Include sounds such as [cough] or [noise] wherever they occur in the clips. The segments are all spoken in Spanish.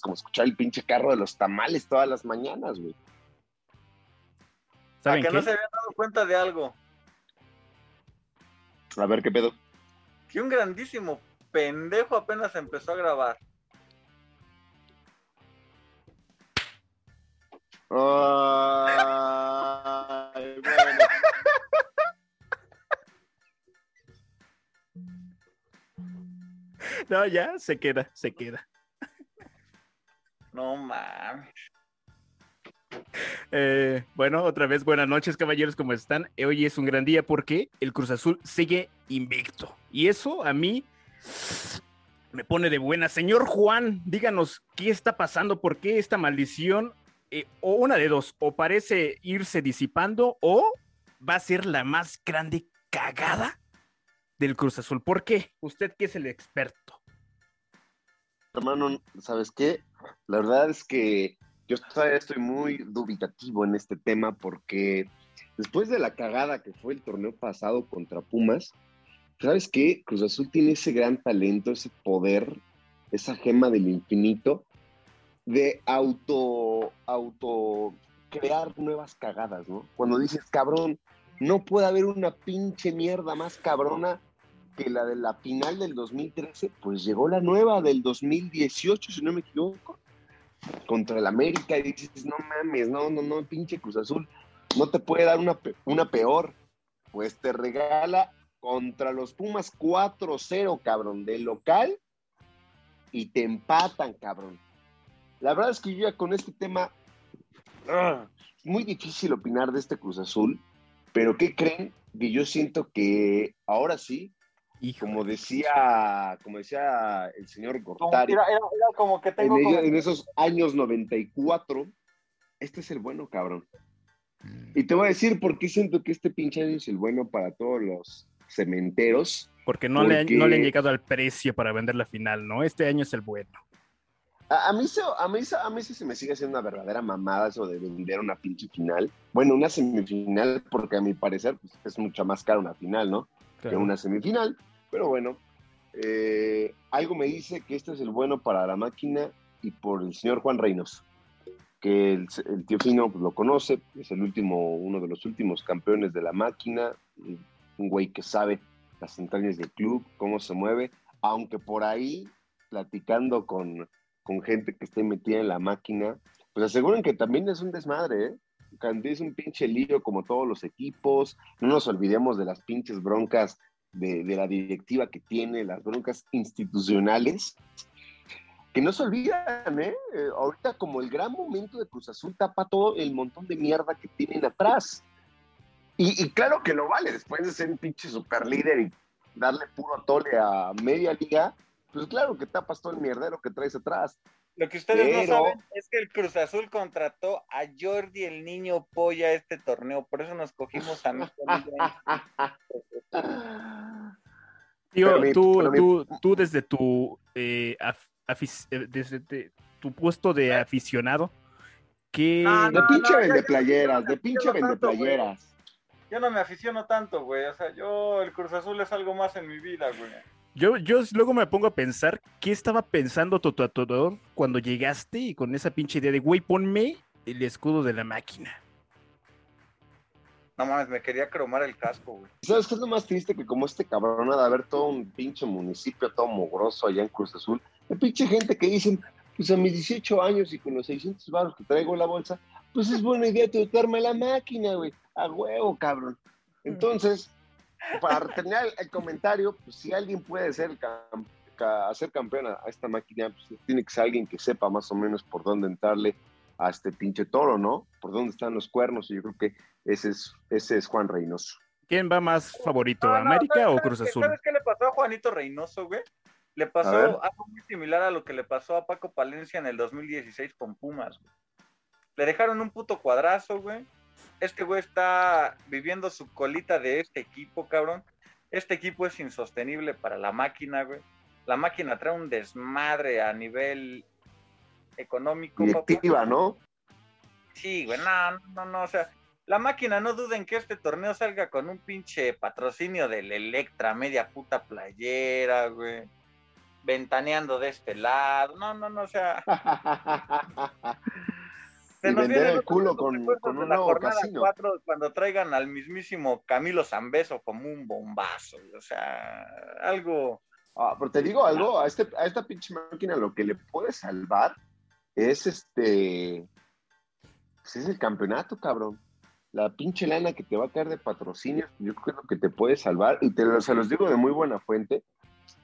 como escuchar el pinche carro de los tamales todas las mañanas, güey. ¿A que no se habían dado cuenta de algo? A ver, ¿qué pedo? Que un grandísimo pendejo apenas empezó a grabar. Ay, [laughs] bueno. No, ya, se queda, se queda. No mames. Eh, bueno, otra vez buenas noches, caballeros, ¿cómo están? Hoy es un gran día porque el Cruz Azul sigue invicto. Y eso a mí me pone de buena. Señor Juan, díganos qué está pasando, por qué esta maldición, eh, o una de dos, o parece irse disipando, o va a ser la más grande cagada del Cruz Azul. ¿Por qué? Usted que es el experto. Hermano, ¿sabes qué? La verdad es que yo todavía estoy muy dubitativo en este tema porque después de la cagada que fue el torneo pasado contra Pumas, ¿sabes qué? Cruz Azul tiene ese gran talento, ese poder, esa gema del infinito de auto, auto crear nuevas cagadas, ¿no? Cuando dices, cabrón, no puede haber una pinche mierda más cabrona que la de la final del 2013, pues llegó la nueva del 2018, si no me equivoco, contra el América y dices, no mames, no, no, no, pinche Cruz Azul, no te puede dar una, una peor. Pues te regala contra los Pumas 4-0, cabrón, de local y te empatan, cabrón. La verdad es que yo ya con este tema, ah, es muy difícil opinar de este Cruz Azul, pero ¿qué creen? Que yo siento que ahora sí como decía, como decía el señor Gortari, como que en, esos años 94, este es el bueno, cabrón. Mm. Y te voy a decir por qué siento que este pinche año es el bueno para todos los cementeros. Porque no, Le, no le han llegado al precio para vender la final, ¿no? Este año es el bueno. A, mí, a, mí, a mí sí se me sigue haciendo una verdadera mamada eso de vender una pinche final. Bueno, una semifinal, porque a mi parecer pues, es mucho más cara una final, ¿no? Que una semifinal. Pero bueno, eh, algo me dice que este es el bueno para la máquina y por el señor Juan Reynos, que el, tío Fino pues, lo conoce, es el último, uno de los últimos campeones de la máquina, un güey que sabe las entrañas del club, cómo se mueve, aunque por ahí, platicando con, con gente que esté metida en la máquina, pues aseguran que también es un desmadre, ¿eh? es un pinche lío como todos los equipos, no nos olvidemos de las pinches broncas de, la directiva que tiene, las broncas institucionales, que no se olvidan, ¿eh? ¿eh? Ahorita como el gran momento de Cruz Azul tapa todo el montón de mierda que tienen atrás. Y, claro que lo vale, después de ser un pinche super líder y darle puro tole a media liga, pues claro que tapas todo el mierdero que traes atrás. Lo que ustedes no saben es que el Cruz Azul contrató a Jordi el niño polla este torneo, por eso nos cogimos a [laughs] Tío, tú, tú, desde tu eh, eh, desde tu puesto de aficionado, ¿qué... de pinche vende playeras, de pinche vende playeras. Yo no me aficiono tanto, güey. O sea, yo el Cruz Azul es algo más en mi vida, güey. Yo, yo luego me pongo a pensar qué estaba pensando tu tatuador cuando llegaste y con esa pinche idea de, güey, ponme el escudo de la máquina. No mames, me quería cromar el casco, güey. ¿Sabes qué es lo más triste? Que como este cabrón ha de haber todo un pinche municipio todo mogroso allá en Cruz Azul, de pinche gente que dicen, pues a mis 18 años y con los 600 baros que traigo en la bolsa, pues es buena idea tatuarme la máquina, güey. A huevo, cabrón. Entonces, para terminar el, comentario, pues si alguien puede ser hacer campeón a, esta máquina, pues tiene que ser alguien que sepa más o menos por dónde entrarle a este pinche toro, ¿no? Por dónde están los cuernos, y yo creo que ese es, ese es Juan Reynoso. ¿Quién va más favorito, América o Cruz Azul? ¿Sabes qué le pasó a Juanito Reynoso, güey? Le pasó algo muy similar a lo que le pasó a Paco Palencia en el 2016 con Pumas, güey. Le dejaron un puto cuadrazo, güey este güey está viviendo su colita de este equipo, cabrón. Este equipo es insostenible para la máquina, güey. La máquina trae un desmadre a nivel económico. Directiva, ¿no? Sí, güey, no, no, no, o sea, la máquina no duden que este torneo salga con un pinche patrocinio del Electra, media puta playera, güey. ventaneando de este lado. No, no, no, o sea. [laughs] Se nos vender el culo con, con un nuevo casino. cuando traigan al mismísimo Camilo Zambeso como un bombazo. O sea, algo. Ah, pero te digo algo, a, este, a esta pinche máquina lo que le puede salvar es este. Pues es el campeonato, cabrón. La pinche lana que te va a caer de patrocinio, yo creo que te puede salvar. Y te se los digo de muy buena fuente,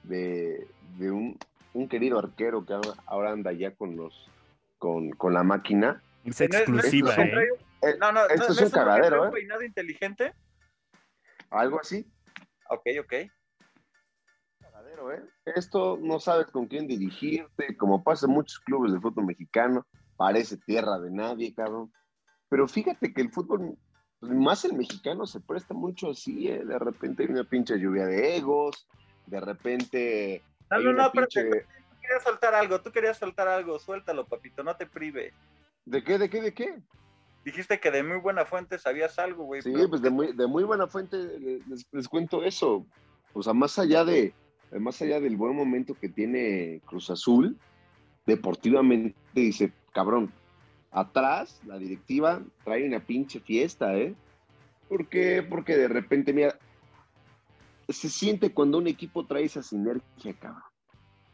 de, de un, un, querido arquero que ahora anda ya con los con, con la máquina es exclusiva, ¿eh? No, no, esto es un cagadero, ¿eh? peinado inteligente? Algo así. Ok, ok. Cagadero, ¿eh? Esto no sabes con quién dirigirte, como pasa en muchos clubes de fútbol mexicano, parece tierra de nadie, cabrón. Pero fíjate que el fútbol, pues, más el mexicano, se presta mucho así, ¿eh? De repente hay una pinche lluvia de egos, de repente... No, no, no, pero tú querías soltar algo, tú querías soltar algo, suéltalo, papito, no te prive. ¿De qué, de qué, de qué? Dijiste que de muy buena fuente sabías algo, güey. Sí, pues de muy, de muy buena fuente les, cuento eso. O sea, más allá de, más allá del buen momento que tiene Cruz Azul, deportivamente dice, cabrón, atrás la directiva trae una pinche fiesta, ¿eh? ¿Por qué? Porque de repente, mira, se siente cuando un equipo trae esa sinergia, cabrón.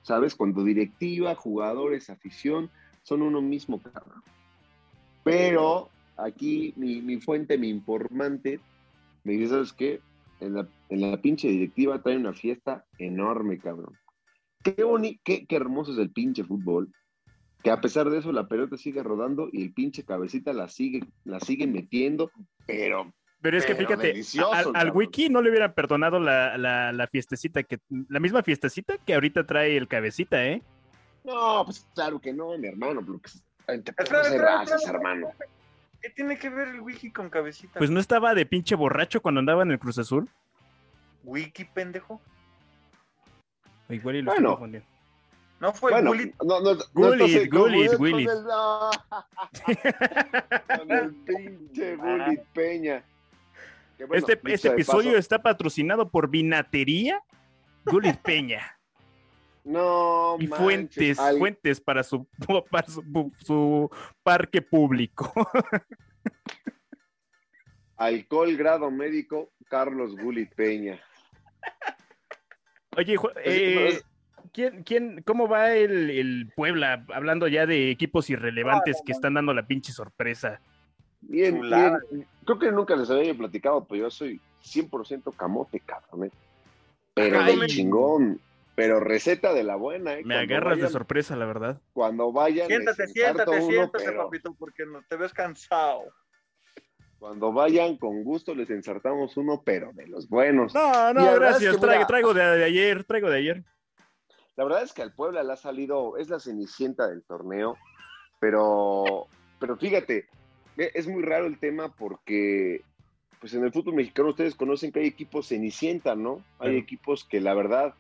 ¿Sabes? Cuando directiva, jugadores, afición, son uno mismo, cabrón. Pero aquí mi, fuente, mi informante, me dice, ¿sabes qué? En la, en la pinche directiva trae una fiesta enorme, cabrón. Qué, bonito, qué, hermoso es el pinche fútbol. Que a pesar de eso la pelota sigue rodando y el pinche cabecita la sigue, la sigue metiendo, pero pero es que fíjate, al, wiki no le hubieran perdonado la, la, fiestecita, que, la misma fiestecita que ahorita trae el cabecita, ¿eh? No, pues claro que no, mi hermano, porque hermano. ¿Qué tiene que ver el wiki con cabecita? Pues no estaba de pinche borracho cuando andaba en el Cruz Azul. Wiki, pendejo. Igual y lo bueno, confundiendo. No fue bueno, Gulit. No, no, Gulit, Gulit, Gulit. Con el pinche Gulit Peña. este, este episodio está patrocinado por Vinatería Gulit Peña. No, y fuentes, fuentes para su, [laughs] para su, parque público. Alcohol grado médico, Carlos Gulit Peña. Oye, eh, ¿quién, quién, ¿cómo va el, el, Puebla? Hablando ya de equipos irrelevantes que están dando la pinche sorpresa. Bien, bien. Creo que nunca les había platicado, pero yo soy 100% camote, cabrón. ¿eh? Pero de chingón. Pero receta de la buena, ¿eh? Me agarras de sorpresa, la verdad. Cuando vayan. Siéntate, siéntate, siéntate, papito, porque no te ves cansado. Cuando vayan, con gusto les insertamos uno, pero de los buenos. No, no, gracias. traigo, de, ayer, traigo de ayer. La verdad es que al Puebla le ha salido, es la cenicienta del torneo, pero, pero fíjate, e, es muy raro el tema porque, pues en el fútbol mexicano ustedes conocen que hay equipos cenicienta, ¿no? Hay equipos que la verdad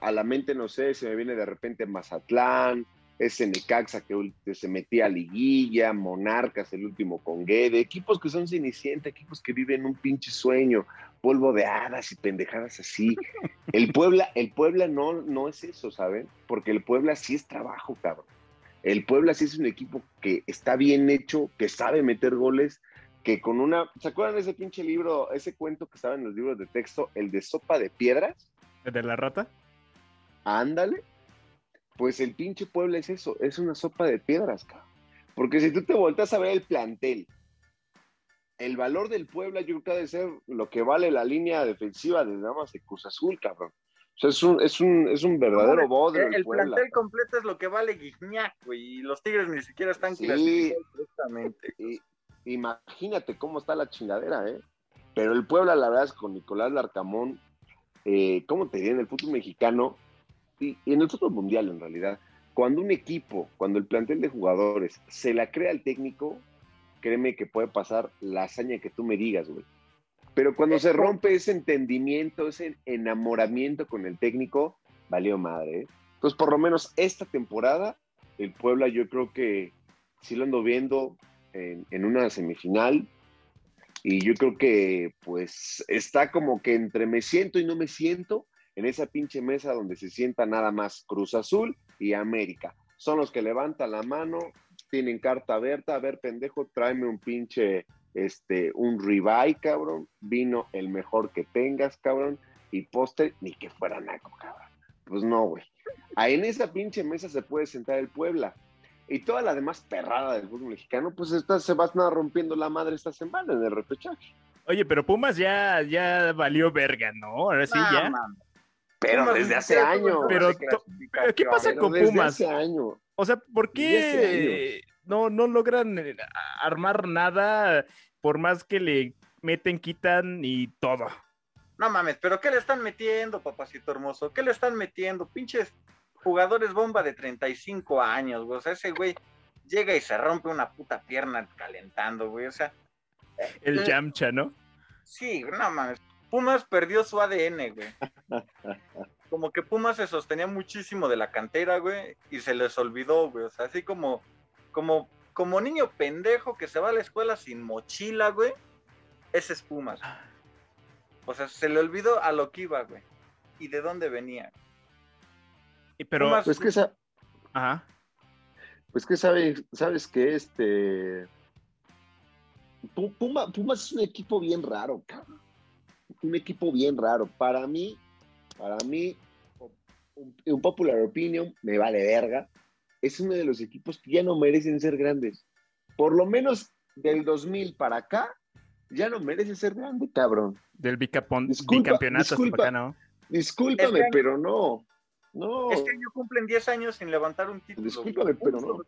a la mente, no sé, se me viene de repente Mazatlán, ese Necaxa que se metía a liguilla, Monarcas, el último con Guede, equipos que son cenicienta, equipos que viven un pinche sueño, polvo de hadas y pendejadas así. El Puebla, el Puebla no, no es eso, ¿saben? Porque el Puebla sí es trabajo, cabrón. El Puebla sí es un equipo que está bien hecho, que sabe meter goles, que con una... ¿Se acuerdan de ese pinche libro, ese cuento que estaba en los libros de texto, el de sopa de piedras? ¿El de la rata? Ándale. Pues el pinche Puebla es eso, es una sopa de piedras, cabrón. Porque si tú te volteas a ver el plantel, el valor del Puebla yo creo que ha de ser lo que vale la línea defensiva de Damas de Cruz Azul, cabrón. O sea, es un, es un, es un verdadero bodrio. El, plantel completo es lo que vale Guignac, güey, y los Tigres ni siquiera están sí, imagínate cómo está la chingadera, ¿eh? Pero el Puebla, la verdad es con Nicolás Larcamón, eh, ¿cómo te diré? En el fútbol mexicano, y, en el fútbol mundial en realidad, cuando un equipo, cuando el plantel de jugadores se la crea al técnico, créeme que puede pasar la hazaña que tú me digas, güey. Pero cuando se rompe ese entendimiento, ese enamoramiento con el técnico, valió madre. ¿eh? Entonces, por lo menos esta temporada, el Puebla yo creo que sí lo ando viendo en, en una semifinal. Y yo creo que pues está como que entre me siento y no me siento, en esa pinche mesa donde se sienta nada más Cruz Azul y América. Son los que levantan la mano, tienen carta abierta, a ver, pendejo, tráeme un pinche, este, un ribeye, cabrón, vino el mejor que tengas, cabrón, y postre, ni que fuera naco, cabrón. Pues no, güey. Ahí en esa pinche mesa se puede sentar el Puebla. Y toda la demás perrada del fútbol mexicano, pues esta, se va a estar rompiendo la madre esta semana en el repechaje. Oye, pero Pumas ya, ya valió verga, ¿no? Ahora sí, ya. Pero desde hace años. Pero, ¿qué pasa con Pumas? O sea, ¿por qué no, no logran eh, armar nada por más que le meten, quitan y todo? No mames, pero ¿qué le están metiendo, papacito hermoso? ¿Qué le están metiendo? Pinches jugadores bomba de 35 años, güey. O sea, ese güey llega y se rompe una puta pierna calentando, güey. O sea. El Yamcha, ¿no? Sí, no mames. Pumas perdió su ADN, güey. [laughs] Como que Pumas se sostenía muchísimo de la cantera, güey, y se les olvidó, güey. O sea, así como, como, como niño pendejo que se va a la escuela sin mochila, güey. Ese es Pumas. O sea, se le olvidó a lo que iba, güey. Y de dónde venía. Y pero. pues que esa. Ajá. Pues que sabes, sabes que este. Pumas es un equipo bien raro, cabrón. Un equipo bien raro. Para mí, para mí, un, popular opinion, me vale verga. Es uno de los equipos que ya no merecen ser grandes. Por lo menos del 2000 para acá, ya no merece ser grande, cabrón. Del bicampeonato disculpa, ¿no? Discúlpame, pero no. No. Este año cumplen 10 años sin levantar un título. Discúlpame, pero no.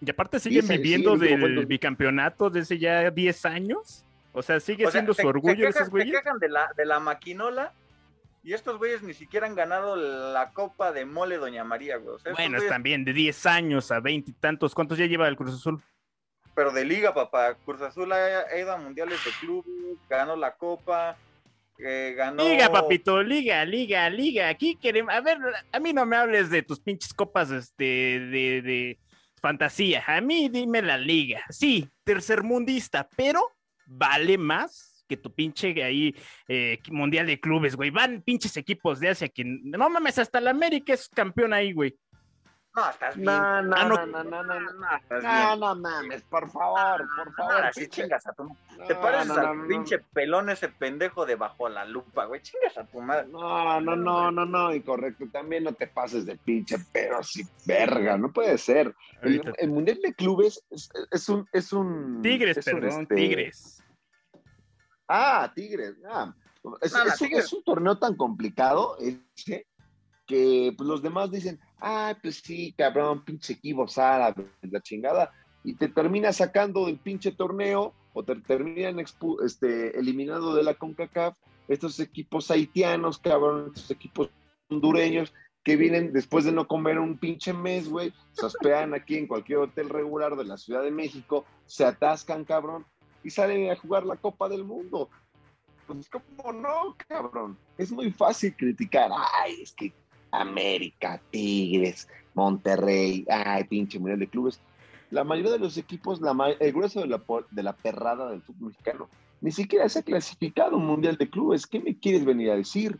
Y aparte siguen viviendo del bicampeonato desde ya 10 años. O sea, sigue siendo su orgullo esos güeyes. Se quejan de la, de la maquinola y estos güeyes ni siquiera han ganado la Copa de Mole Doña María, güey. bueno, es también de 10 años a 20 y tantos. ¿Cuántos ya lleva el Cruz Azul? Pero de liga, papá. Cruz Azul ha ido a mundiales de club, ganó la Copa, Liga, papito, liga, liga, liga. Aquí queremos. A ver, a mí no me hables de tus pinches copas este, de, de fantasía. A mí dime la liga. Sí, tercermundista, pero vale más que tu pinche ahí eh, mundial de clubes, güey. Van pinches equipos de Asia que no mames, hasta la América es campeón ahí, güey. No, estás bien. No, no, no, no, no, no, no, no, mames, por favor, por favor. Así chingas a tu Te pareces al pinche pelón ese pendejo de bajo la lupa, güey. Chingas a tu madre. No, no, no, no, no, incorrecto. También no te pases de pinche, pero sí, verga, no puede ser. El, Mundial de Clubes es, un, es un. Tigres, perdón, este Tigres. Ah, Tigres. Ah. Es, es, un torneo tan complicado ese que pues, los demás dicen, ah, pues sí, cabrón, pinche equipo Sara, la chingada, y te termina sacando del pinche torneo o te terminan este, eliminando de la CONCACAF estos equipos haitianos, cabrón, estos equipos hondureños que vienen después de no comer un pinche mes, güey, se hospedan aquí en cualquier hotel regular de la Ciudad de México, se atascan, cabrón, y salen a jugar la Copa del Mundo. Pues, ¿cómo no, cabrón? Es muy fácil criticar. Ay, es que América, Tigres, Monterrey, ay, pinche mundial de clubes. La mayoría de los equipos, la, el grueso de la, de la perrada del fútbol mexicano, ni siquiera se ha clasificado un mundial de clubes. ¿Qué me quieres venir a decir?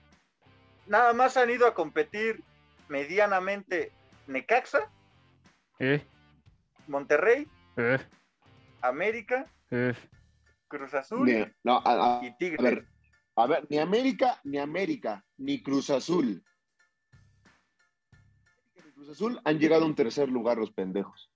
Nada más han ido a competir medianamente Necaxa, ¿Eh? Monterrey, ¿Eh? América, Cruz Azul y Tigres. a ver, ni América, ni América, ni Cruz Azul, Cruz Azul han llegado a un tercer lugar los pendejos.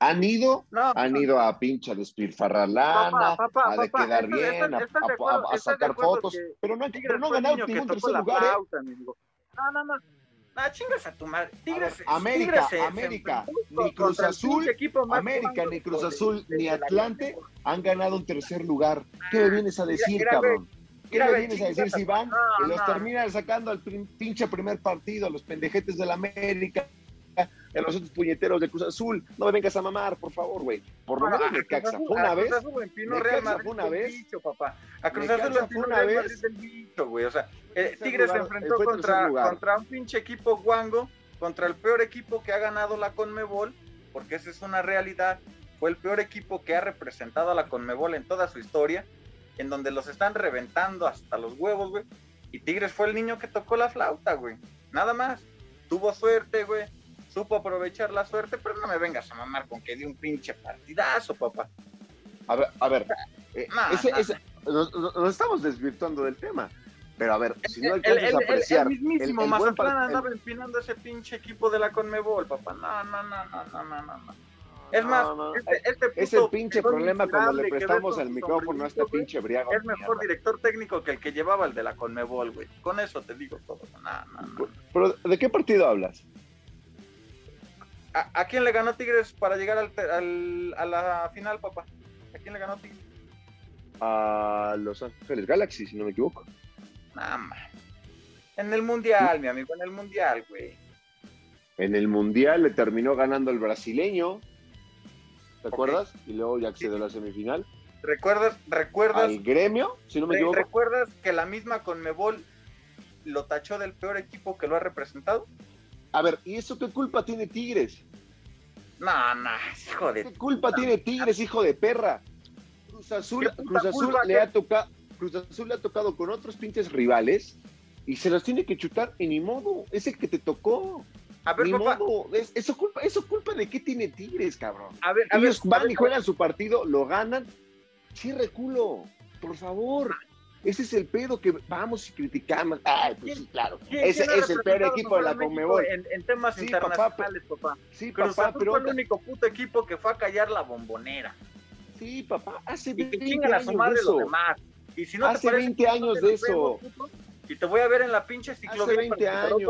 Han ido, han ido a pincha despilfarrar lana, a de quedar bien, a, sacar fotos, pero no, pero no ganaron ningún tercer lugar. ¿eh? No, no, no. Ah, chingas a tu madre. Tigres, América, América, ni Cruz Azul, América, ni Cruz Azul, ni Atlante han ganado un tercer lugar. ¿Qué me vienes a decir, cabrón? ¿Qué me vienes a decir si van los terminan sacando al pinche primer partido, los pendejetes del América, a los otros puñeteros de Cruz Azul? No me vengas a mamar, por favor, güey. Por lo menos Necaxa fue una vez. Necaxa fue una vez. A Cruz Azul vez. del bicho, güey. O sea, eh, Tigres se enfrentó contra, contra un pinche equipo guango, contra el peor equipo que ha ganado la Conmebol, porque esa es una realidad. Fue el peor equipo que ha representado a la Conmebol en toda su historia en donde los están reventando hasta los huevos, güey. Y Tigres fue el niño que tocó la flauta, güey. Nada más. Tuvo suerte, güey. Supo aprovechar la suerte, pero no me vengas a mamar con que dio un pinche partidazo, papá. A ver, a ver. Eh, nos, estamos desvirtuando del tema. Pero a ver, si no alcanzas a apreciar. El, mismísimo Mazatlán andaba empinando ese pinche equipo de la Conmebol, papá. No, no, no, no, no, no, no. Es más, este, este es el pinche problema cuando le prestamos el micrófono a este pinche briago. Es mejor director técnico que el que llevaba el de la Conmebol, güey. Con eso te digo todo. No, no, Pero, ¿de qué partido hablas? ¿A, quién le ganó Tigres para llegar al, al, a la final, papá? ¿A quién le ganó Tigres? A Los Ángeles Galaxy, si no me equivoco. En el Mundial, mi amigo, en el Mundial, güey. En el Mundial le terminó ganando el brasileño. ¿Te acuerdas? Y luego ya accedió a la semifinal. ¿Recuerdas? ¿Recuerdas? Al gremio, si no me equivoco. ¿Recuerdas que la misma Conmebol lo tachó del peor equipo que lo ha representado? A ver, ¿y eso qué culpa tiene Tigres? No, no, hijo de... ¿Qué culpa tiene Tigres, hijo de perra? Cruz Azul, Cruz Azul le ha tocado Cruz Azul le ha tocado con otros pinches rivales y se los tiene que chutar y ni modo, es el que te tocó. A ver, ni modo, eso culpa, eso culpa de qué tiene Tigres, cabrón. A ver, a Ellos van y juegan su partido, lo ganan, cierre culo, por favor. Ese es el pedo que vamos y criticamos. Ay, pues sí, claro. Ese es el peor equipo de la Conmebol. En, en temas internacionales, papá. Sí, papá, pero es el único puto equipo que fue a callar la bombonera. Sí, papá, hace 20 años a su madre los demás. Y si no Hace 20 años de eso. Y te voy a ver en la pinche ciclovía. Hace 20 años.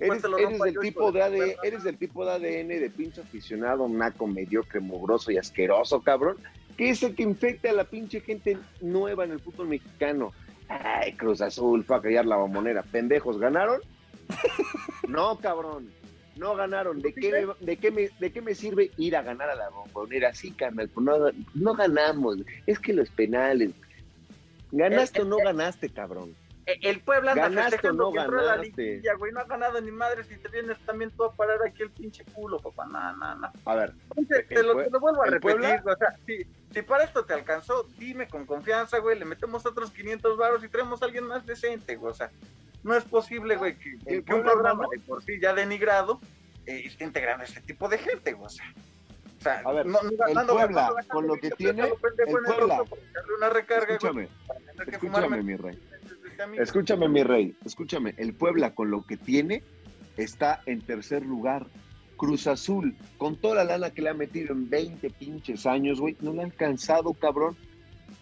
Eres, eres del tipo de ADN, eres del tipo de ADN de pinche aficionado, naco, mediocre, mugroso y asqueroso, cabrón. Que es el que infecta a la pinche gente nueva en el fútbol mexicano. Ay, Cruz Azul, fue a callar la bombonera. Pendejos, ¿ganaron? [laughs] no, cabrón. No ganaron. ¿De qué, me, de, qué me, ¿De qué me sirve ir a ganar a la bombonera? Sí, carnal, pues no, no ganamos. Es que los penales, ¿Ganaste o no ganaste, cabrón? El Puebla anda ¿Ganaste o no ganaste? La güey, no ha ganado ni madre si te vienes también tú a parar aquí el pinche culo, papá. No, no, no. A ver. te, lo, vuelvo a repetir. O sea, si, si, para esto te alcanzó, dime con confianza, güey, le metemos otros 500 baros y traemos a alguien más decente, güey. O sea, no es posible, güey, que, un programa de por sí ya denigrado eh, esté integrando a este tipo de gente, güey. O sea, a ver, no, el Puebla, con lo que tiene, el Puebla, una recarga, escúchame, escúchame mi rey, escúchame mi rey, escúchame, el Puebla con lo que tiene está en tercer lugar. Cruz Azul, con toda la lana que le ha metido en 20 pinches años, güey, no le han cansado, cabrón.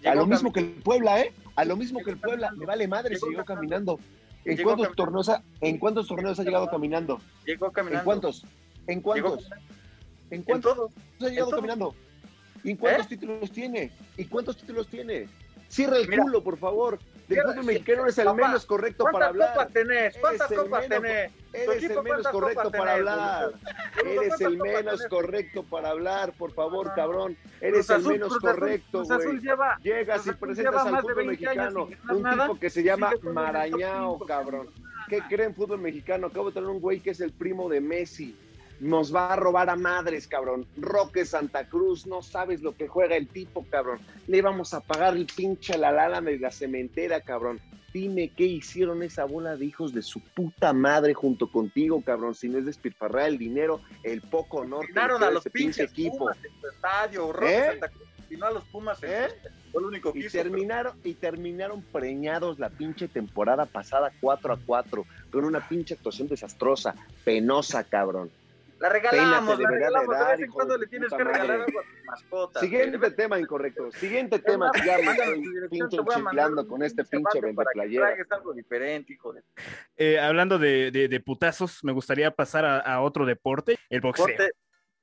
A lo mismo que el Puebla, ¿eh? A lo mismo que el Puebla, le vale madre, siguió caminando. ¿En cuántos, torneos ha, ¿En cuántos torneos ha llegado caminando? Llegó caminando. ¿En cuántos? ¿En cuántos? ¿En cuántos ha llegado caminando? ¿Y en cuántos ¿Eh? títulos tiene? ¿Y cuántos títulos tiene? Cierra el culo, por favor. Del fútbol mexicano eres el menos correcto para hablar. Copas tenés? ¿Cuántas copas tenés? Eres el menos correcto para hablar. Eres el menos correcto para hablar, por favor, ah. cabrón. Eres el menos correcto, güey. Llegas y presentas al fútbol mexicano un tipo que se llama Marañao, cabrón. [laughs] ¿Qué creen fútbol mexicano? Acabo de tener un güey que es el primo de Messi nos va a robar a madres, cabrón. Roque Santa Cruz, no sabes lo que juega el tipo, cabrón. Le vamos a pagar el pinche la lala de la cementera, cabrón. Dime qué hicieron esa bola de hijos de su puta madre junto contigo, cabrón. Si no es despilfarrar el dinero, el poco honor que a los pinches equipo. estadio, Roque ¿Eh? Santa Cruz a los Pumas ¿Eh? Fue lo único que y terminaron y terminaron preñados la pinche temporada pasada 4 a 4 con una pinche actuación desastrosa, penosa, cabrón. La regalamos, la regalamos. De vez en cuando le tienes que regalar algo a tu mascota. Siguiente tema incorrecto. Siguiente tema. Ya me estoy pinche chiflando con este pinche vende playera. algo diferente, hijo de... eh, hablando de, de, de, putazos, me gustaría pasar a, a otro deporte, el boxeo. Deporte,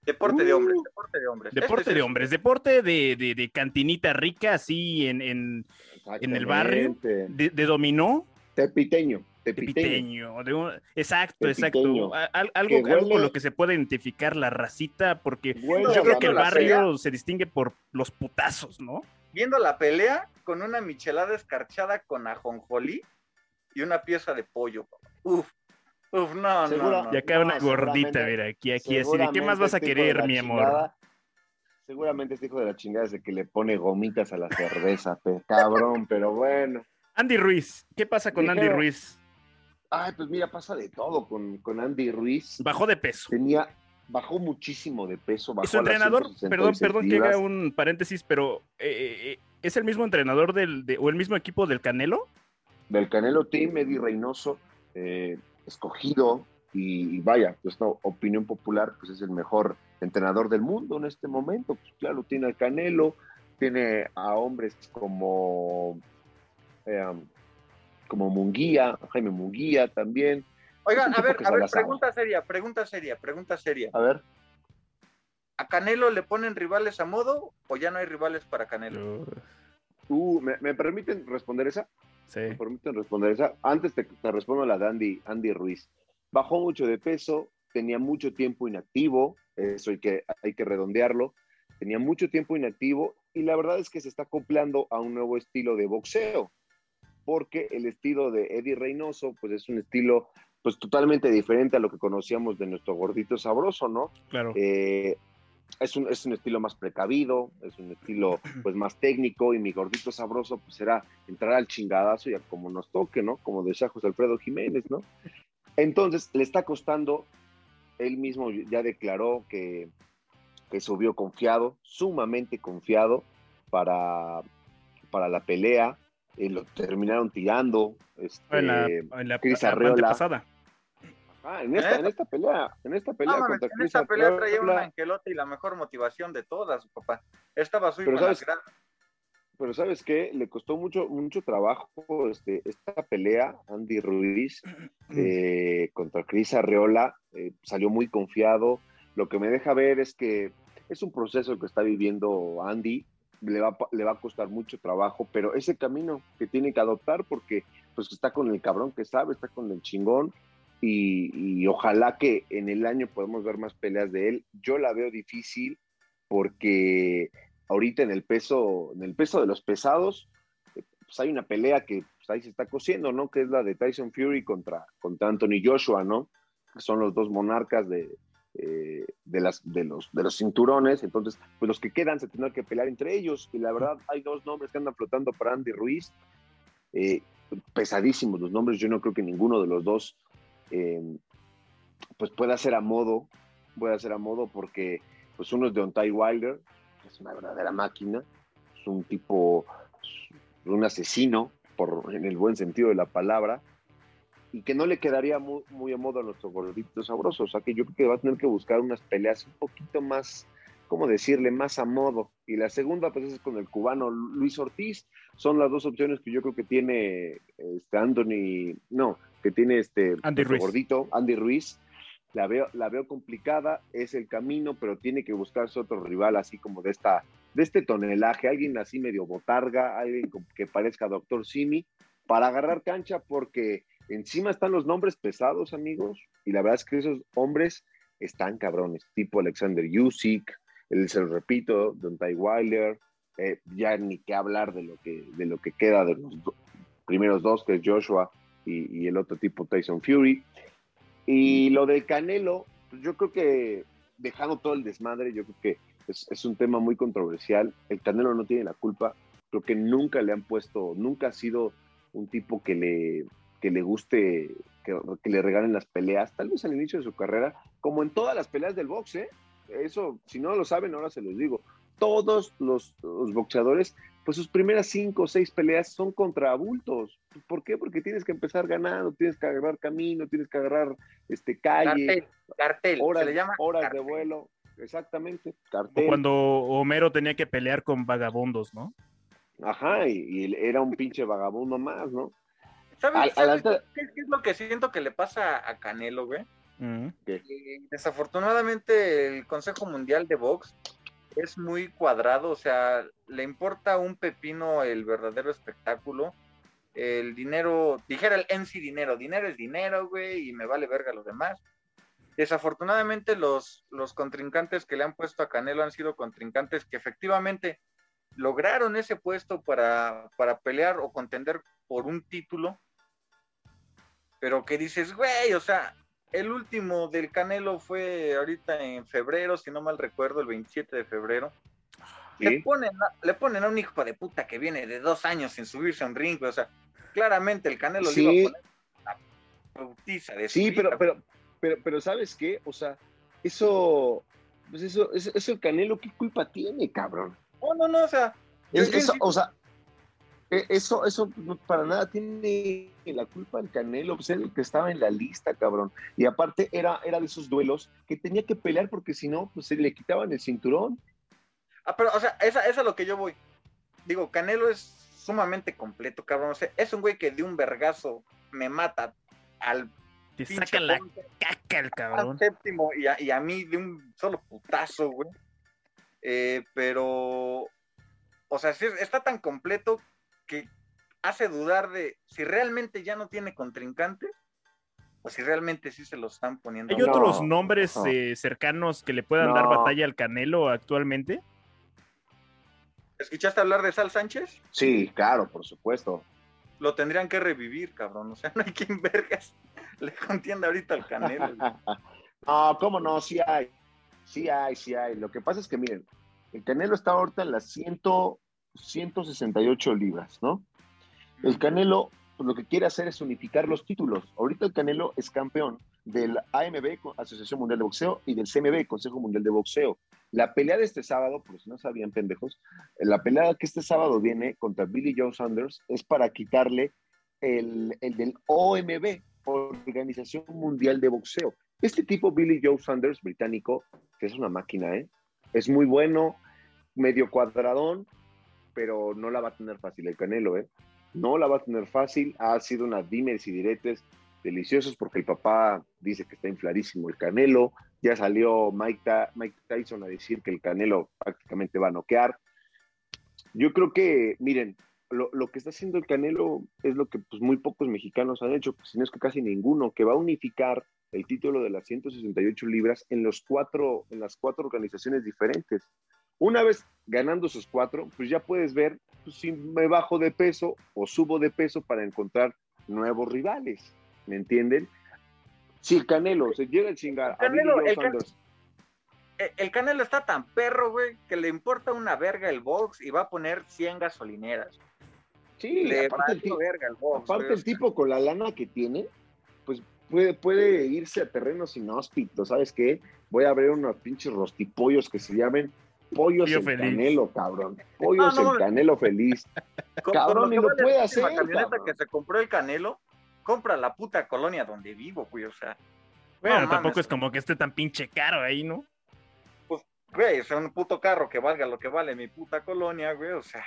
deporte de hombres, uh. deporte de hombres. Deporte este de hombres, deporte de, de, de, cantinita rica, así en, en, en el barrio, de, de dominó. Tepiteño. Tepiteño. exacto, exacto. algo, con lo que se puede identificar la racita, porque yo creo que el barrio se distingue por los putazos, ¿no? Viendo la pelea con una michelada escarchada con ajonjolí y una pieza de pollo. Uf, uf, no, no, Y acá una gordita, mira, aquí, aquí, así. ¿De qué más vas a este querer, mi amor? seguramente este hijo de la chingada es el que le pone gomitas a la cerveza, cabrón, pero bueno. Andy Ruiz, ¿qué pasa con Andy Ruiz? Ay, pues mira, pasa de todo con, con Andy Ruiz. Bajó de peso. Tenía, bajó muchísimo de peso. Bajó su entrenador, perdón, perdón que haga un paréntesis, pero eh, eh, ¿es el mismo entrenador del, o el mismo equipo del Canelo? Del Canelo Team, Eddie Reynoso, eh, escogido, y, vaya, pues no, opinión popular, pues es el mejor entrenador del mundo en este momento. Pues claro, tiene al Canelo, tiene a hombres como, como Munguía, Jaime Munguía también. Oigan, a ver, a ver, pregunta seria, pregunta seria, pregunta seria. A ver. ¿A Canelo le ponen rivales a modo o ya no hay rivales para Canelo? Uh, ¿me, permiten responder esa? Sí. ¿Me permiten responder esa? Antes te, respondo la de Andy, Andy Ruiz. Bajó mucho de peso, tenía mucho tiempo inactivo, eso hay que, hay que redondearlo, tenía mucho tiempo inactivo y la verdad es que se está acoplando a un nuevo estilo de boxeo, porque el estilo de Eddie Reynoso, pues es un estilo pues totalmente diferente a lo que conocíamos de nuestro gordito sabroso, ¿no? Claro. Eh, es un, es un estilo más precavido, es un estilo [clears throat] pues más técnico y mi gordito sabroso pues era entrar al chingadazo y a como nos toque, ¿no? Como decía José Alfredo Jiménez, ¿no? Entonces le está costando, él mismo ya declaró que, que subió confiado, sumamente confiado para, para la pelea, y lo terminaron tirando. Este, en la, en la, pasada. Ah, en esta, en esta pelea, en esta pelea no, contra En esta pelea traía un anquelote y la mejor motivación de todas, papá. Estaba su pero sabes, pero sabes qué, le costó mucho, mucho trabajo este, esta pelea, Andy Ruiz [clears throat] eh, contra Cris Arreola, eh, salió muy confiado. Lo que me deja ver es que es un proceso que está viviendo Andy, le va, le va a costar mucho trabajo, pero ese camino que tiene que adoptar porque pues está con el cabrón que sabe, está con el chingón y, ojalá que en el año podamos ver más peleas de él. Yo la veo difícil porque ahorita en el peso, en el peso de los pesados, pues hay una pelea que pues, ahí se está cosiendo, ¿no? Que es la de Tyson Fury contra, contra Anthony Joshua, ¿no? Que son los dos monarcas de, eh, de, los, de los cinturones, entonces, pues los que quedan se tendrán que pelear entre ellos, y la verdad hay dos nombres que andan flotando para Andy Ruiz, eh, pesadísimos los nombres, yo no creo que ninguno de los dos eh, pues pueda ser a modo, pueda ser a modo porque pues uno es de Ontai Wilder, es una verdadera máquina, es un tipo, un asesino, por, en el buen sentido de la palabra, y que no le quedaría muy, muy, a modo a nuestro gordito sabroso. O sea que yo creo que va a tener que buscar unas peleas un poquito más, ¿cómo decirle? Más a modo. Y la segunda, pues es con el cubano Luis Ortiz. Son las dos opciones que yo creo que tiene este Anthony, no, que tiene este Andy Ruiz. gordito, Andy Ruiz. La veo, la veo complicada, es el camino, pero tiene que buscarse otro rival así como de esta, de este tonelaje, alguien así medio botarga, alguien que parezca Doctor Simi, para agarrar cancha, porque Encima están los nombres pesados, amigos, y la verdad es que esos hombres están cabrones, tipo Alexander Yusik, el se lo repito, Don Ty Wilder, eh, ya ni qué hablar de lo que, de lo que queda de los primeros dos, que es Joshua y, el otro tipo Tyson Fury. Y lo del Canelo, pues yo creo que dejando todo el desmadre, yo creo que es, es, un tema muy controversial. El Canelo no tiene la culpa. Creo que nunca le han puesto, nunca ha sido un tipo que le, que le guste que, le regalen las peleas, tal vez al inicio de su carrera, como en todas las peleas del box, ¿eh? Eso, si no lo saben, ahora se los digo. Todos los, boxeadores, pues sus primeras cinco o seis peleas son contra adultos. ¿Por qué? Porque tienes que empezar ganando, tienes que agarrar camino, tienes que agarrar este, calle. Cartel, horas, se le llama horas de vuelo. Exactamente, cartel. Cuando Homero tenía que pelear con vagabundos, ¿no? Ajá, y era un pinche vagabundo más, ¿no? ¿Sabes, qué, es lo que siento que le pasa a Canelo, güey? Mm. desafortunadamente el Consejo Mundial de Box es muy cuadrado, o sea, le importa un pepino el verdadero espectáculo. El dinero, dijera el MC dinero, dinero es dinero, güey, y me vale verga los demás. Desafortunadamente los, los contrincantes que le han puesto a Canelo han sido contrincantes que efectivamente lograron ese puesto para, para pelear o contender por un título, pero que dices, güey, o sea, el último del Canelo fue ahorita en febrero, si no mal recuerdo, el 27 de febrero. le, ponen, le ponen a un hijo de puta que viene de dos años sin subirse a un ring, o sea, claramente el Canelo le iba a poner la bautiza de Sí, pero, pero, pero, pero, ¿sabes qué? O sea, eso, pues eso, eso, eso el Canelo, ¿qué culpa tiene, cabrón? No, no, no, o sea. eso, o sea, eso, eso para nada tiene la culpa el Canelo, pues era el que estaba en la lista, cabrón. Y aparte era, era de esos duelos que tenía que pelear porque si no, pues se le quitaban el cinturón. Ah, pero, o sea, esa, esa es a lo que yo voy. Digo, Canelo es sumamente completo, cabrón. O sea, es un güey que de un vergazo me mata al. Te saca la caca el cabrón. séptimo y a, y a mí de un solo putazo, güey. Eh, pero, o sea, está tan completo que hace dudar de si realmente ya no tiene contrincante o si realmente sí se lo están poniendo. ¿Hay otros nombres eh, cercanos que le puedan dar batalla al Canelo actualmente? ¿Escuchaste hablar de Sal Sánchez? Sí, claro, por supuesto. Lo tendrían que revivir, cabrón. O sea, [laughs] no hay quien vergas [laughs] le contienda ahorita al Canelo. [laughs] no, cómo no, sí hay. Sí hay, sí hay. Lo que pasa es que, miren, el Canelo está ahorita en las 168 libras, ¿no? El Canelo pues, lo que quiere hacer es unificar los títulos. Ahorita el Canelo es campeón del AMB, Asociación Mundial de Boxeo, y del CMB, Consejo Mundial de Boxeo. La pelea de este sábado, por si no sabían pendejos, la pelea que este sábado viene contra Billy Joe Sanders es para quitarle el, el del OMB, Organización Mundial de Boxeo. Este tipo, Billy Joe Sanders, británico, que es una máquina, ¿eh? Es muy bueno, medio cuadradón, pero no la va a tener fácil el Canelo, ¿eh? No la va a tener fácil. Ha sido unas dimes y diretes deliciosos porque el papá dice que está infladísimo el Canelo. Ya salió Mike, Tyson a decir que el Canelo prácticamente va a noquear. Yo creo que, miren, lo, lo, que está haciendo el Canelo es lo que pues, muy pocos mexicanos han hecho, si no es que casi ninguno, que va a unificar el título de las 168 libras en, los cuatro, en las cuatro organizaciones diferentes. Una vez ganando esos cuatro, pues ya puedes ver pues, si me bajo de peso o subo de peso para encontrar nuevos rivales. ¿Me entienden? Si el Canelo se llega a chingar el Canelo, el, Canelo está tan perro, güey, que le importa una verga el box y va a poner 100 gasolineras. Sí, aparte, el, verga el, box, aparte el tipo con la lana que tiene, pues puede, puede irse a terrenos inhóspitos, ¿sabes qué? Voy a abrir unos pinches rostipollos que se llamen pollos en canelo, cabrón. [laughs] Pollos en canelo feliz. [laughs] cabrón, y lo puede hacer. La camioneta que se compró el canelo, compra la puta colonia donde vivo, güey, o sea. Bueno, tampoco es como que esté tan pinche caro ahí, ¿no? Pues, güey, es un puto carro que valga lo que vale mi puta colonia, güey, o sea.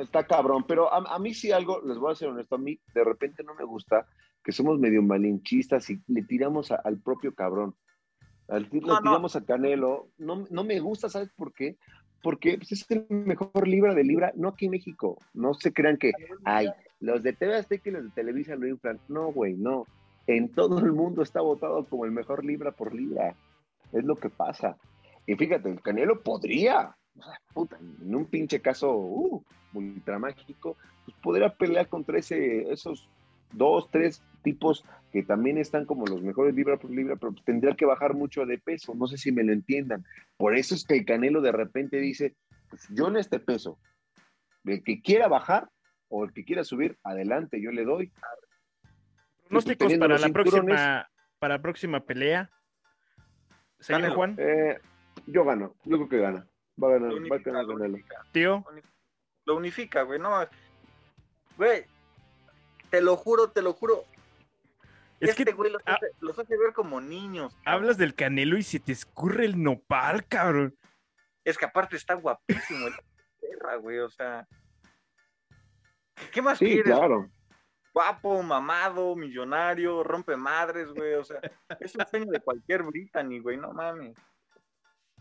está cabrón, pero a, a, mí sí algo, les voy a ser honesto, a mí de repente no me gusta que somos medio malinchistas y le tiramos al propio cabrón. Al, le tiramos a Canelo. No, no me gusta, ¿sabes por qué? Porque pues, es el mejor libra de libra, no aquí en México. No se crean que, ay, los de TV Azteca y los de Televisa lo inflan. No, güey, no. En todo el mundo está votado como el mejor libra por libra. Es lo que pasa. Y fíjate, el Canelo podría, puta, en un pinche caso uh, ultra mágico, pues podría pelear contra ese, esos dos, tres tipos que también están como los mejores libra por libra, pero tendría que bajar mucho de peso. No sé si me lo entiendan. Por eso es que el Canelo de repente dice, pues yo en este peso, el que quiera bajar o el que quiera subir, adelante, yo le doy. Pronósticos para la próxima, para la próxima pelea. Señor Juan. Eh, yo gano, yo creo que gana. Va a ganar, va a ganar Canelo. Tío. Lo unifica, güey, no. Güey, te lo juro, te lo juro. Es este que, güey los, hace, ver como niños. Hablas del canelo y se te escurre el nopal, cabrón. Es que aparte está guapísimo el [laughs] perra, güey, o sea. ¿Qué más sí, Claro. Guapo, mamado, millonario, rompe madres, güey, o sea, es un sueño de cualquier Brittany, güey, no mames.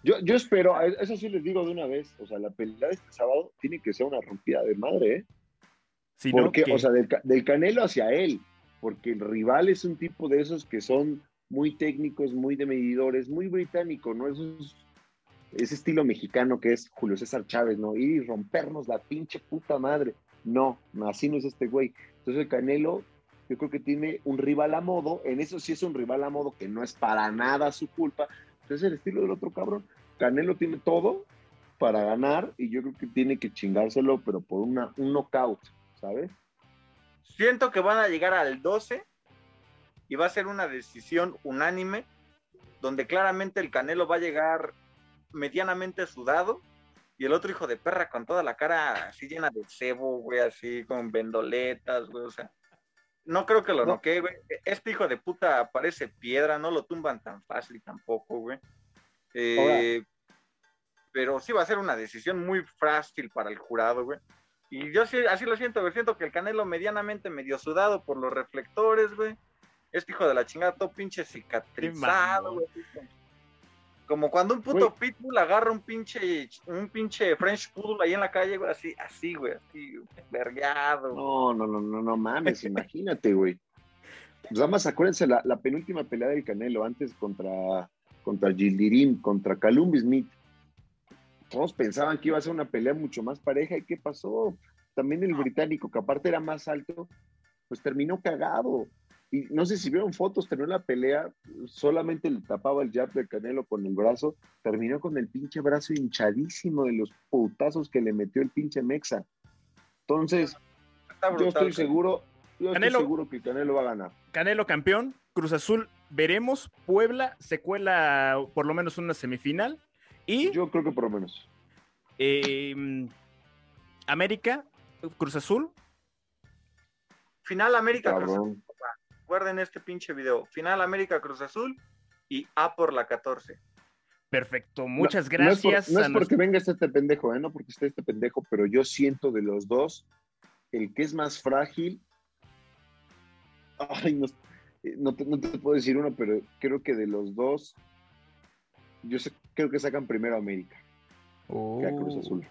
Yo, yo espero, eso sí les digo de una vez, o sea, la pelea de este sábado tiene que ser una rompida de madre, ¿eh? porque, o sea, del, Canelo hacia él, porque el rival es un tipo de esos que son muy técnicos, muy de medidores, muy británico, ¿no? Ese estilo mexicano que es Julio César Chávez, ¿no? Ir y rompernos la pinche puta madre. No, así no es este güey. Entonces el Canelo, yo creo que tiene un rival a modo, en eso sí es un rival a modo que no es para nada su culpa. Entonces el estilo del otro cabrón. Canelo tiene todo para ganar y yo creo que tiene que chingárselo, pero por una, un knockout, ¿sabes? Siento que van a llegar al 12 y va a ser una decisión unánime, donde claramente el Canelo va a llegar medianamente sudado y el otro hijo de perra con toda la cara así llena de cebo, güey, así con vendoletas, güey, o sea, no creo que lo noquee, güey. Este hijo de puta parece piedra, no lo tumban tan fácil tampoco, güey. Eh, pero sí va a ser una decisión muy fácil para el jurado, güey. Y yo sí, así lo siento, güey. Siento que el Canelo medianamente medio sudado por los reflectores, güey. Este hijo de la chingada todo pinche cicatrizado, güey. Como cuando un puto pitbull agarra un pinche, un pinche French poodle ahí en la calle, güey, así, así, güey, así, vergado. No, no, no, no, no mames, imagínate, güey. Pues nada más acuérdense la, la, penúltima pelea del Canelo, antes contra, contra Gildirim, contra Calum Smith. Todos pensaban que iba a ser una pelea mucho más pareja, ¿y qué pasó? También el británico, que aparte era más alto, pues terminó cagado. Y no sé si vieron fotos, terminó la pelea, solamente le tapaba el jab de Canelo con el brazo, terminó con el pinche brazo hinchadísimo de los putazos que le metió el pinche Mexa. Entonces, yo estoy seguro, yo estoy seguro que Canelo va a ganar. Canelo campeón, Cruz Azul, veremos, Puebla se cuela por lo menos una semifinal y... Yo creo que por lo menos. Em, América, Cruz Azul. Final América Cruz Azul guarden este pinche video. Final América Cruz Azul y A por la 14. Perfecto, muchas gracias. No es, porque venga este pendejo, ¿eh? no porque esté este pendejo, pero yo siento de los dos, el que es más frágil. Ay, no, eh, no, te, puedo decir uno, pero creo que de los dos, yo sé, creo que sacan primero a América que a Cruz oh. Azul.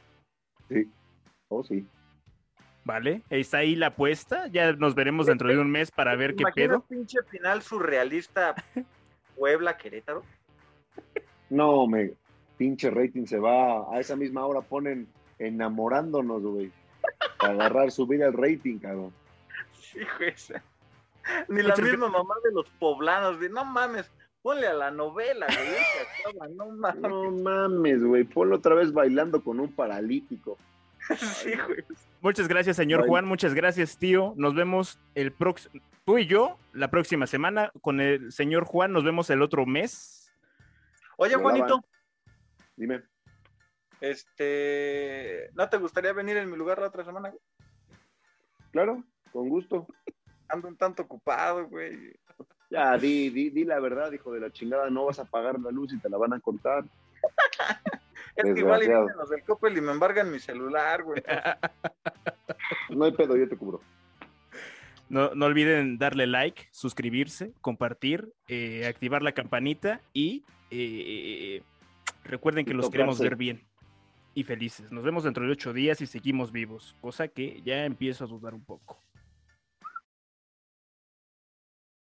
Sí, oh, sí. Vale, está ahí la apuesta. Ya nos veremos dentro de un mes para ver qué pedo. pinche final surrealista Puebla Querétaro? No, me pinche rating se va. A esa misma hora ponen enamorándonos, güey. Para agarrar, subir el rating, cabrón. Sí, güey. Ni la misma mamá de los poblanos, de no mames, ponle a la novela, güey. No mames. No mames, güey. Ponlo otra vez bailando con un paralítico. [laughs] Muchas gracias, señor Juan. Muchas gracias, tío. Nos vemos el próximo. Tú y yo la próxima semana con el señor Juan. Nos vemos el otro mes. Oye, Juanito. Dime. Este, ¿no te gustaría venir en mi lugar la otra semana? Claro, con gusto. Ando un tanto ocupado, güey. Ya, di, di, di la verdad, hijo de la chingada, no vas a pagar la luz y te la van a cortar. [laughs] Es que igual y los del Coppel y me embargan mi celular, güey. [laughs] No hay pedo, yo te cubro. No, no olviden darle like, suscribirse, compartir, eh, activar la campanita y eh, recuerden que los queremos ver bien y felices. Nos vemos dentro de ocho días y seguimos vivos, cosa que ya empiezo a dudar un poco.